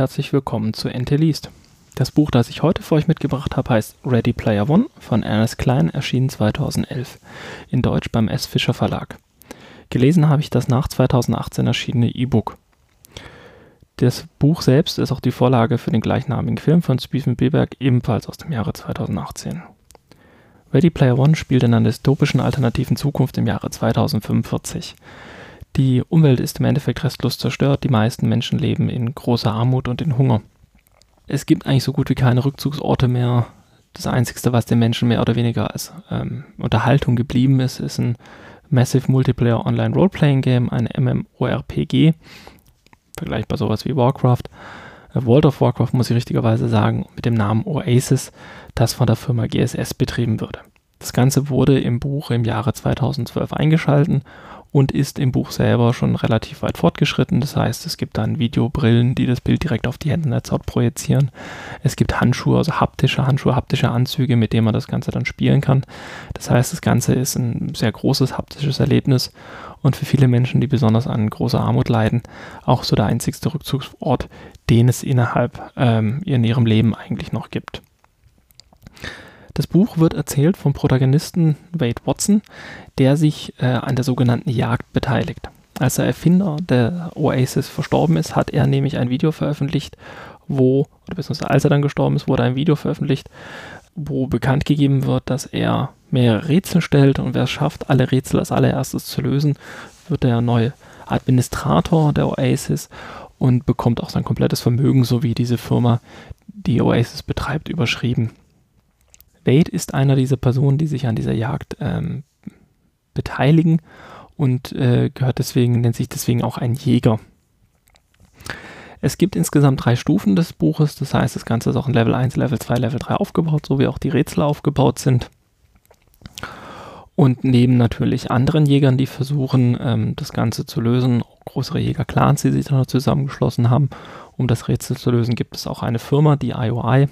Herzlich willkommen zu NT. Das Buch, das ich heute für euch mitgebracht habe, heißt Ready Player One von Ernest Klein, erschienen 2011, in Deutsch beim S. Fischer Verlag. Gelesen habe ich das nach 2018 erschienene E-Book. Das Buch selbst ist auch die Vorlage für den gleichnamigen Film von Steven Spielberg, ebenfalls aus dem Jahre 2018. Ready Player One spielt in einer dystopischen alternativen Zukunft im Jahre 2045. Die Umwelt ist im Endeffekt restlos zerstört, die meisten Menschen leben in großer Armut und in Hunger. Es gibt eigentlich so gut wie keine Rückzugsorte mehr. Das Einzige, was den Menschen mehr oder weniger als ähm, Unterhaltung geblieben ist, ist ein Massive Multiplayer Online Role-Playing Game, ein MMORPG, vergleichbar sowas wie Warcraft. Äh, World of Warcraft muss ich richtigerweise sagen, mit dem Namen Oasis, das von der Firma GSS betrieben würde. Das Ganze wurde im Buch im Jahre 2012 eingeschalten und ist im Buch selber schon relativ weit fortgeschritten. Das heißt, es gibt dann Videobrillen, die das Bild direkt auf die Netzhaut projizieren. Es gibt Handschuhe, also haptische Handschuhe, haptische Anzüge, mit denen man das Ganze dann spielen kann. Das heißt, das Ganze ist ein sehr großes haptisches Erlebnis und für viele Menschen, die besonders an großer Armut leiden, auch so der einzigste Rückzugsort, den es innerhalb ähm, in ihrem Leben eigentlich noch gibt. Das Buch wird erzählt vom Protagonisten Wade Watson, der sich äh, an der sogenannten Jagd beteiligt. Als der Erfinder der Oasis verstorben ist, hat er nämlich ein Video veröffentlicht, wo, oder beziehungsweise als er dann gestorben ist, wurde ein Video veröffentlicht, wo bekannt gegeben wird, dass er mehrere Rätsel stellt und wer es schafft, alle Rätsel als allererstes zu lösen, wird der neue Administrator der Oasis und bekommt auch sein komplettes Vermögen sowie diese Firma, die Oasis betreibt, überschrieben. Wade ist einer dieser Personen, die sich an dieser Jagd ähm, beteiligen und äh, gehört deswegen, nennt sich deswegen auch ein Jäger. Es gibt insgesamt drei Stufen des Buches, das heißt, das Ganze ist auch in Level 1, Level 2, Level 3 aufgebaut, so wie auch die Rätsel aufgebaut sind. Und neben natürlich anderen Jägern, die versuchen, ähm, das Ganze zu lösen, größere Jägerclans, die sich dann zusammengeschlossen haben, um das Rätsel zu lösen, gibt es auch eine Firma, die IOI,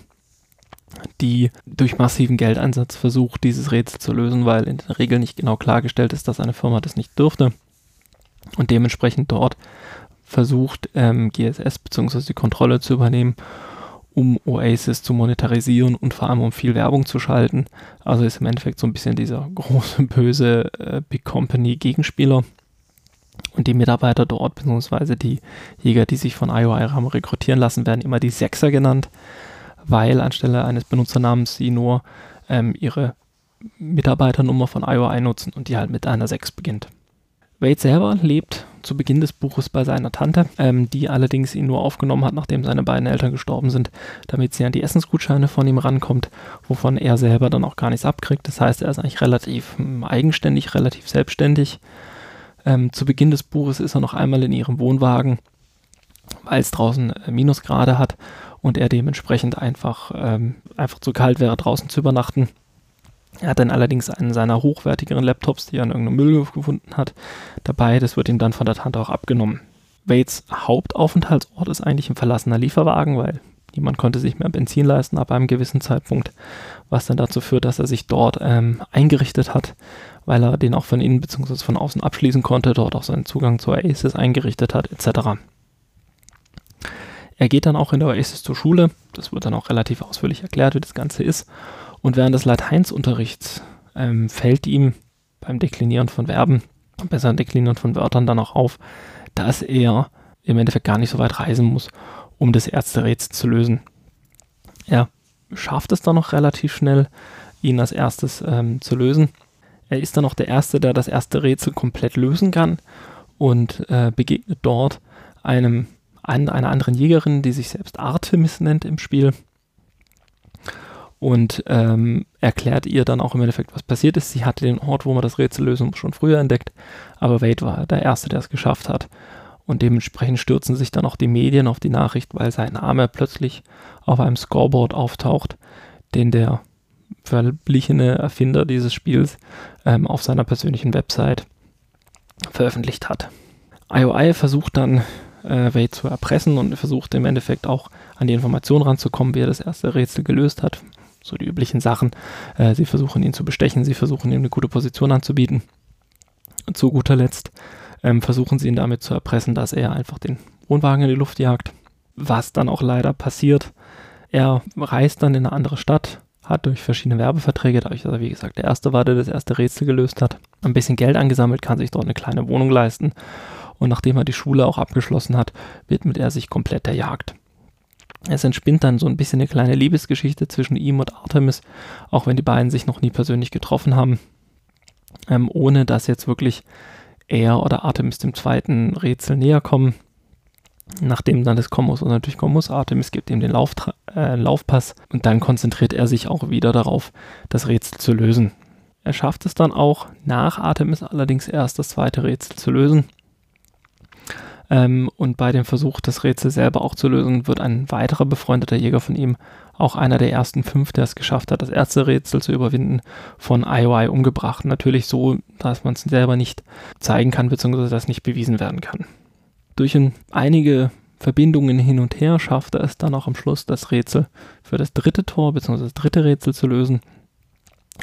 die durch massiven Geldeinsatz versucht, dieses Rätsel zu lösen, weil in der Regel nicht genau klargestellt ist, dass eine Firma das nicht dürfte. Und dementsprechend dort versucht ähm, GSS bzw. die Kontrolle zu übernehmen, um Oasis zu monetarisieren und vor allem um viel Werbung zu schalten. Also ist im Endeffekt so ein bisschen dieser große, böse äh, Big Company Gegenspieler. Und die Mitarbeiter dort, beziehungsweise die Jäger, die sich von IOI haben rekrutieren lassen, werden immer die Sechser genannt weil anstelle eines Benutzernamens sie nur ähm, ihre Mitarbeiternummer von IOI nutzen und die halt mit einer 6 beginnt. Wade selber lebt zu Beginn des Buches bei seiner Tante, ähm, die allerdings ihn nur aufgenommen hat, nachdem seine beiden Eltern gestorben sind, damit sie an die Essensgutscheine von ihm rankommt, wovon er selber dann auch gar nichts abkriegt. Das heißt, er ist eigentlich relativ ähm, eigenständig, relativ selbstständig. Ähm, zu Beginn des Buches ist er noch einmal in ihrem Wohnwagen, weil es draußen äh, Minusgrade hat und er dementsprechend einfach, ähm, einfach zu kalt wäre, draußen zu übernachten. Er hat dann allerdings einen seiner hochwertigeren Laptops, die er in irgendeinem Müll gefunden hat, dabei. Das wird ihm dann von der Tante auch abgenommen. Waits Hauptaufenthaltsort ist eigentlich ein verlassener Lieferwagen, weil niemand konnte sich mehr Benzin leisten ab einem gewissen Zeitpunkt, was dann dazu führt, dass er sich dort ähm, eingerichtet hat, weil er den auch von innen bzw. von außen abschließen konnte, dort auch seinen Zugang zur Aces eingerichtet hat, etc. Er geht dann auch in der Oasis zur Schule. Das wird dann auch relativ ausführlich erklärt, wie das Ganze ist. Und während des Lateinsunterrichts ähm, fällt ihm beim Deklinieren von Verben, besser Deklinieren von Wörtern dann auch auf, dass er im Endeffekt gar nicht so weit reisen muss, um das erste Rätsel zu lösen. Er schafft es dann noch relativ schnell, ihn als erstes ähm, zu lösen. Er ist dann auch der Erste, der das erste Rätsel komplett lösen kann und äh, begegnet dort einem an einer anderen Jägerin, die sich selbst Artemis nennt im Spiel. Und ähm, erklärt ihr dann auch im Endeffekt, was passiert ist. Sie hatte den Ort, wo man das Rätsel lösen schon früher entdeckt, aber Wade war der Erste, der es geschafft hat. Und dementsprechend stürzen sich dann auch die Medien auf die Nachricht, weil sein Name plötzlich auf einem Scoreboard auftaucht, den der verblichene Erfinder dieses Spiels ähm, auf seiner persönlichen Website veröffentlicht hat. IOI versucht dann äh, Wade zu erpressen und versucht im Endeffekt auch an die Informationen ranzukommen, wie er das erste Rätsel gelöst hat. So die üblichen Sachen. Äh, sie versuchen ihn zu bestechen, sie versuchen ihm eine gute Position anzubieten. Und zu guter Letzt ähm, versuchen sie ihn damit zu erpressen, dass er einfach den Wohnwagen in die Luft jagt. was dann auch leider passiert. Er reist dann in eine andere Stadt, hat durch verschiedene Werbeverträge, dadurch, dass er wie gesagt der Erste war, der das erste Rätsel gelöst hat, ein bisschen Geld angesammelt, kann sich dort eine kleine Wohnung leisten und nachdem er die Schule auch abgeschlossen hat, widmet er sich komplett der Jagd. Es entspinnt dann so ein bisschen eine kleine Liebesgeschichte zwischen ihm und Artemis, auch wenn die beiden sich noch nie persönlich getroffen haben, ähm, ohne dass jetzt wirklich er oder Artemis dem zweiten Rätsel näher kommen. Nachdem dann das kommen und natürlich kommen Artemis gibt ihm den Lauf, äh, Laufpass und dann konzentriert er sich auch wieder darauf, das Rätsel zu lösen. Er schafft es dann auch, nach Artemis allerdings erst das zweite Rätsel zu lösen. Ähm, und bei dem Versuch, das Rätsel selber auch zu lösen, wird ein weiterer befreundeter Jäger von ihm, auch einer der ersten fünf, der es geschafft hat, das erste Rätsel zu überwinden, von IOI umgebracht. Natürlich so, dass man es selber nicht zeigen kann, beziehungsweise das nicht bewiesen werden kann. Durch ein, einige Verbindungen hin und her schafft er es dann auch am Schluss, das Rätsel für das dritte Tor, beziehungsweise das dritte Rätsel zu lösen.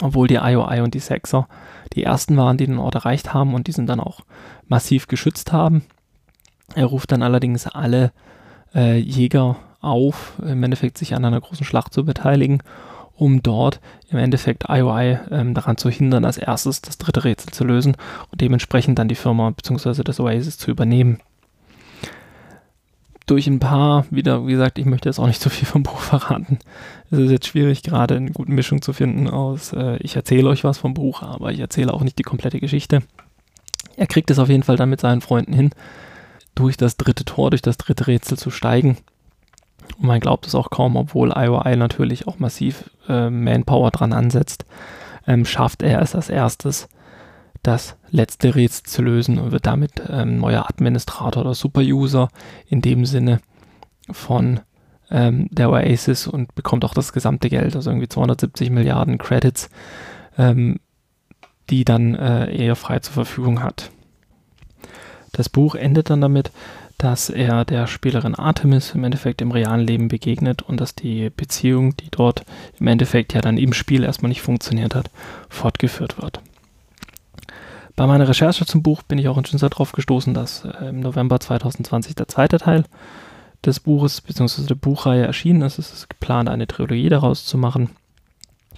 Obwohl die IOI und die Sechser die ersten waren, die den Ort erreicht haben und diesen dann auch massiv geschützt haben. Er ruft dann allerdings alle äh, Jäger auf, im Endeffekt sich an einer großen Schlacht zu beteiligen, um dort im Endeffekt IOI ähm, daran zu hindern, als erstes das dritte Rätsel zu lösen und dementsprechend dann die Firma bzw. das Oasis zu übernehmen. Durch ein paar, wieder, wie gesagt, ich möchte jetzt auch nicht so viel vom Buch verraten. Es ist jetzt schwierig, gerade eine gute Mischung zu finden aus, äh, ich erzähle euch was vom Buch, aber ich erzähle auch nicht die komplette Geschichte. Er kriegt es auf jeden Fall dann mit seinen Freunden hin, durch das dritte Tor, durch das dritte Rätsel zu steigen. Und man glaubt es auch kaum, obwohl IOI natürlich auch massiv äh, Manpower dran ansetzt, ähm, schafft er es als erstes, das letzte Rätsel zu lösen und wird damit ähm, neuer Administrator oder Superuser in dem Sinne von ähm, der Oasis und bekommt auch das gesamte Geld, also irgendwie 270 Milliarden Credits, ähm, die dann äh, er frei zur Verfügung hat. Das Buch endet dann damit, dass er der Spielerin Artemis im Endeffekt im realen Leben begegnet und dass die Beziehung, die dort im Endeffekt ja dann im Spiel erstmal nicht funktioniert hat, fortgeführt wird. Bei meiner Recherche zum Buch bin ich auch in Schünzer darauf gestoßen, dass äh, im November 2020 der zweite Teil des Buches bzw. der Buchreihe erschienen ist. Es ist geplant, eine Trilogie daraus zu machen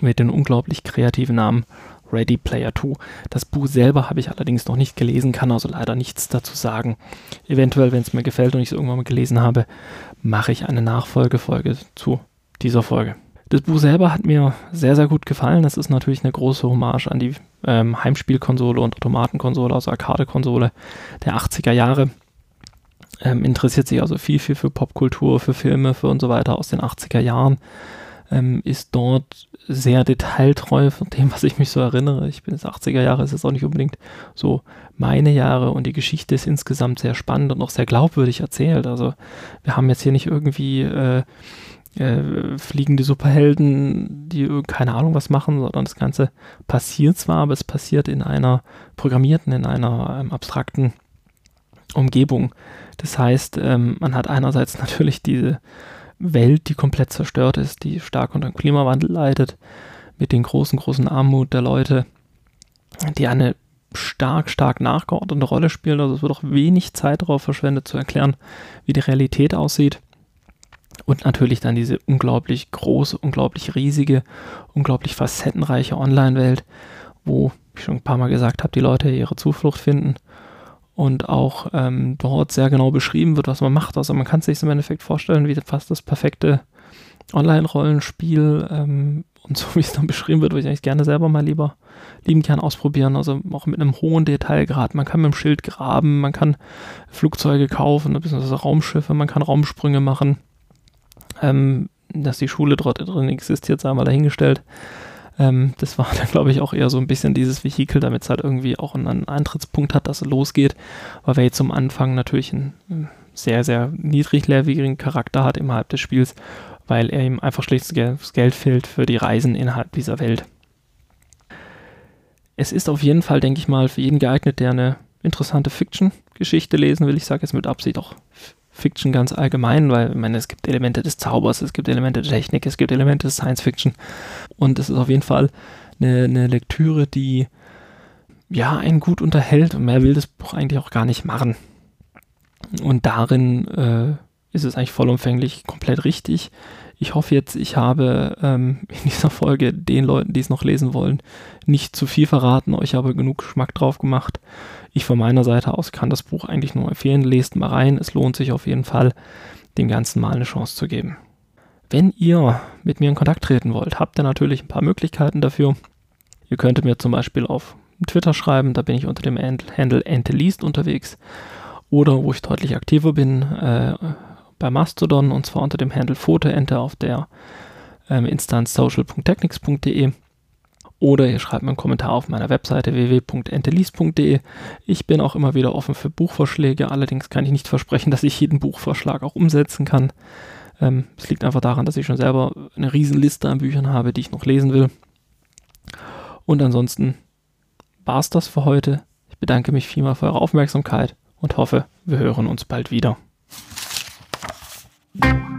mit dem unglaublich kreativen Namen Ready Player 2. Das Buch selber habe ich allerdings noch nicht gelesen, kann also leider nichts dazu sagen. Eventuell, wenn es mir gefällt und ich es irgendwann mal gelesen habe, mache ich eine Nachfolgefolge zu dieser Folge. Das Buch selber hat mir sehr, sehr gut gefallen. Das ist natürlich eine große Hommage an die ähm, Heimspielkonsole und Automatenkonsole, also Arcade-Konsole der 80er Jahre. Ähm, interessiert sich also viel, viel für Popkultur, für Filme, für und so weiter aus den 80er Jahren. Ähm, ist dort sehr detailtreu von dem, was ich mich so erinnere. Ich bin jetzt 80er Jahre, ist jetzt auch nicht unbedingt so meine Jahre und die Geschichte ist insgesamt sehr spannend und auch sehr glaubwürdig erzählt. Also wir haben jetzt hier nicht irgendwie äh, äh, fliegende Superhelden, die keine Ahnung was machen, sondern das Ganze passiert zwar, aber es passiert in einer programmierten, in einer ähm, abstrakten Umgebung. Das heißt, ähm, man hat einerseits natürlich diese Welt, die komplett zerstört ist, die stark unter dem Klimawandel leidet, mit den großen, großen Armut der Leute, die eine stark, stark nachgeordnete Rolle spielen. Also es wird auch wenig Zeit darauf verschwendet zu erklären, wie die Realität aussieht. Und natürlich dann diese unglaublich große, unglaublich riesige, unglaublich facettenreiche Online-Welt, wo, wie ich schon ein paar Mal gesagt habe, die Leute ihre Zuflucht finden und auch ähm, dort sehr genau beschrieben wird, was man macht. Also man kann sich im Endeffekt vorstellen, wie fast das perfekte Online-Rollenspiel ähm, und so wie es dann beschrieben wird, würde ich eigentlich gerne selber mal lieber lieben gern ausprobieren. Also auch mit einem hohen Detailgrad. Man kann mit dem Schild graben, man kann Flugzeuge kaufen, beziehungsweise Raumschiffe, man kann Raumsprünge machen. Ähm, dass die Schule dort drin existiert, sei mal dahingestellt. Ähm, das war dann, glaube ich, auch eher so ein bisschen dieses Vehikel, damit es halt irgendwie auch einen Eintrittspunkt hat, dass es losgeht, weil wir jetzt zum Anfang natürlich einen sehr, sehr niedrigleveligen Charakter hat innerhalb des Spiels, weil er ihm einfach schlicht das Geld fehlt für die Reisen innerhalb dieser Welt. Es ist auf jeden Fall, denke ich mal, für jeden geeignet, der eine interessante Fiction-Geschichte lesen will. Ich sage jetzt mit Absicht auch Fiction ganz allgemein, weil ich meine, es gibt Elemente des Zaubers, es gibt Elemente der Technik, es gibt Elemente des Science Fiction und es ist auf jeden Fall eine, eine Lektüre, die ja einen gut unterhält und mehr will das Buch eigentlich auch gar nicht machen. Und darin äh, ist es eigentlich vollumfänglich komplett richtig. Ich hoffe jetzt, ich habe ähm, in dieser Folge den Leuten, die es noch lesen wollen, nicht zu viel verraten, euch aber genug Geschmack drauf gemacht. Ich von meiner Seite aus kann das Buch eigentlich nur empfehlen. Lest mal rein, es lohnt sich auf jeden Fall, dem Ganzen mal eine Chance zu geben. Wenn ihr mit mir in Kontakt treten wollt, habt ihr natürlich ein paar Möglichkeiten dafür. Ihr könntet mir zum Beispiel auf Twitter schreiben, da bin ich unter dem Handle Enteleast unterwegs. Oder wo ich deutlich aktiver bin, äh, bei Mastodon und zwar unter dem Handle Fotoente auf der ähm, Instanz social.technics.de oder ihr schreibt mir einen Kommentar auf meiner Webseite www.entelease.de. Ich bin auch immer wieder offen für Buchvorschläge, allerdings kann ich nicht versprechen, dass ich jeden Buchvorschlag auch umsetzen kann. Ähm, es ähm, liegt einfach daran, dass ich schon selber eine Riesenliste an Büchern habe, die ich noch lesen will. Und ansonsten war es das für heute. Ich bedanke mich vielmals für eure Aufmerksamkeit und hoffe, wir hören uns bald wieder. Bye.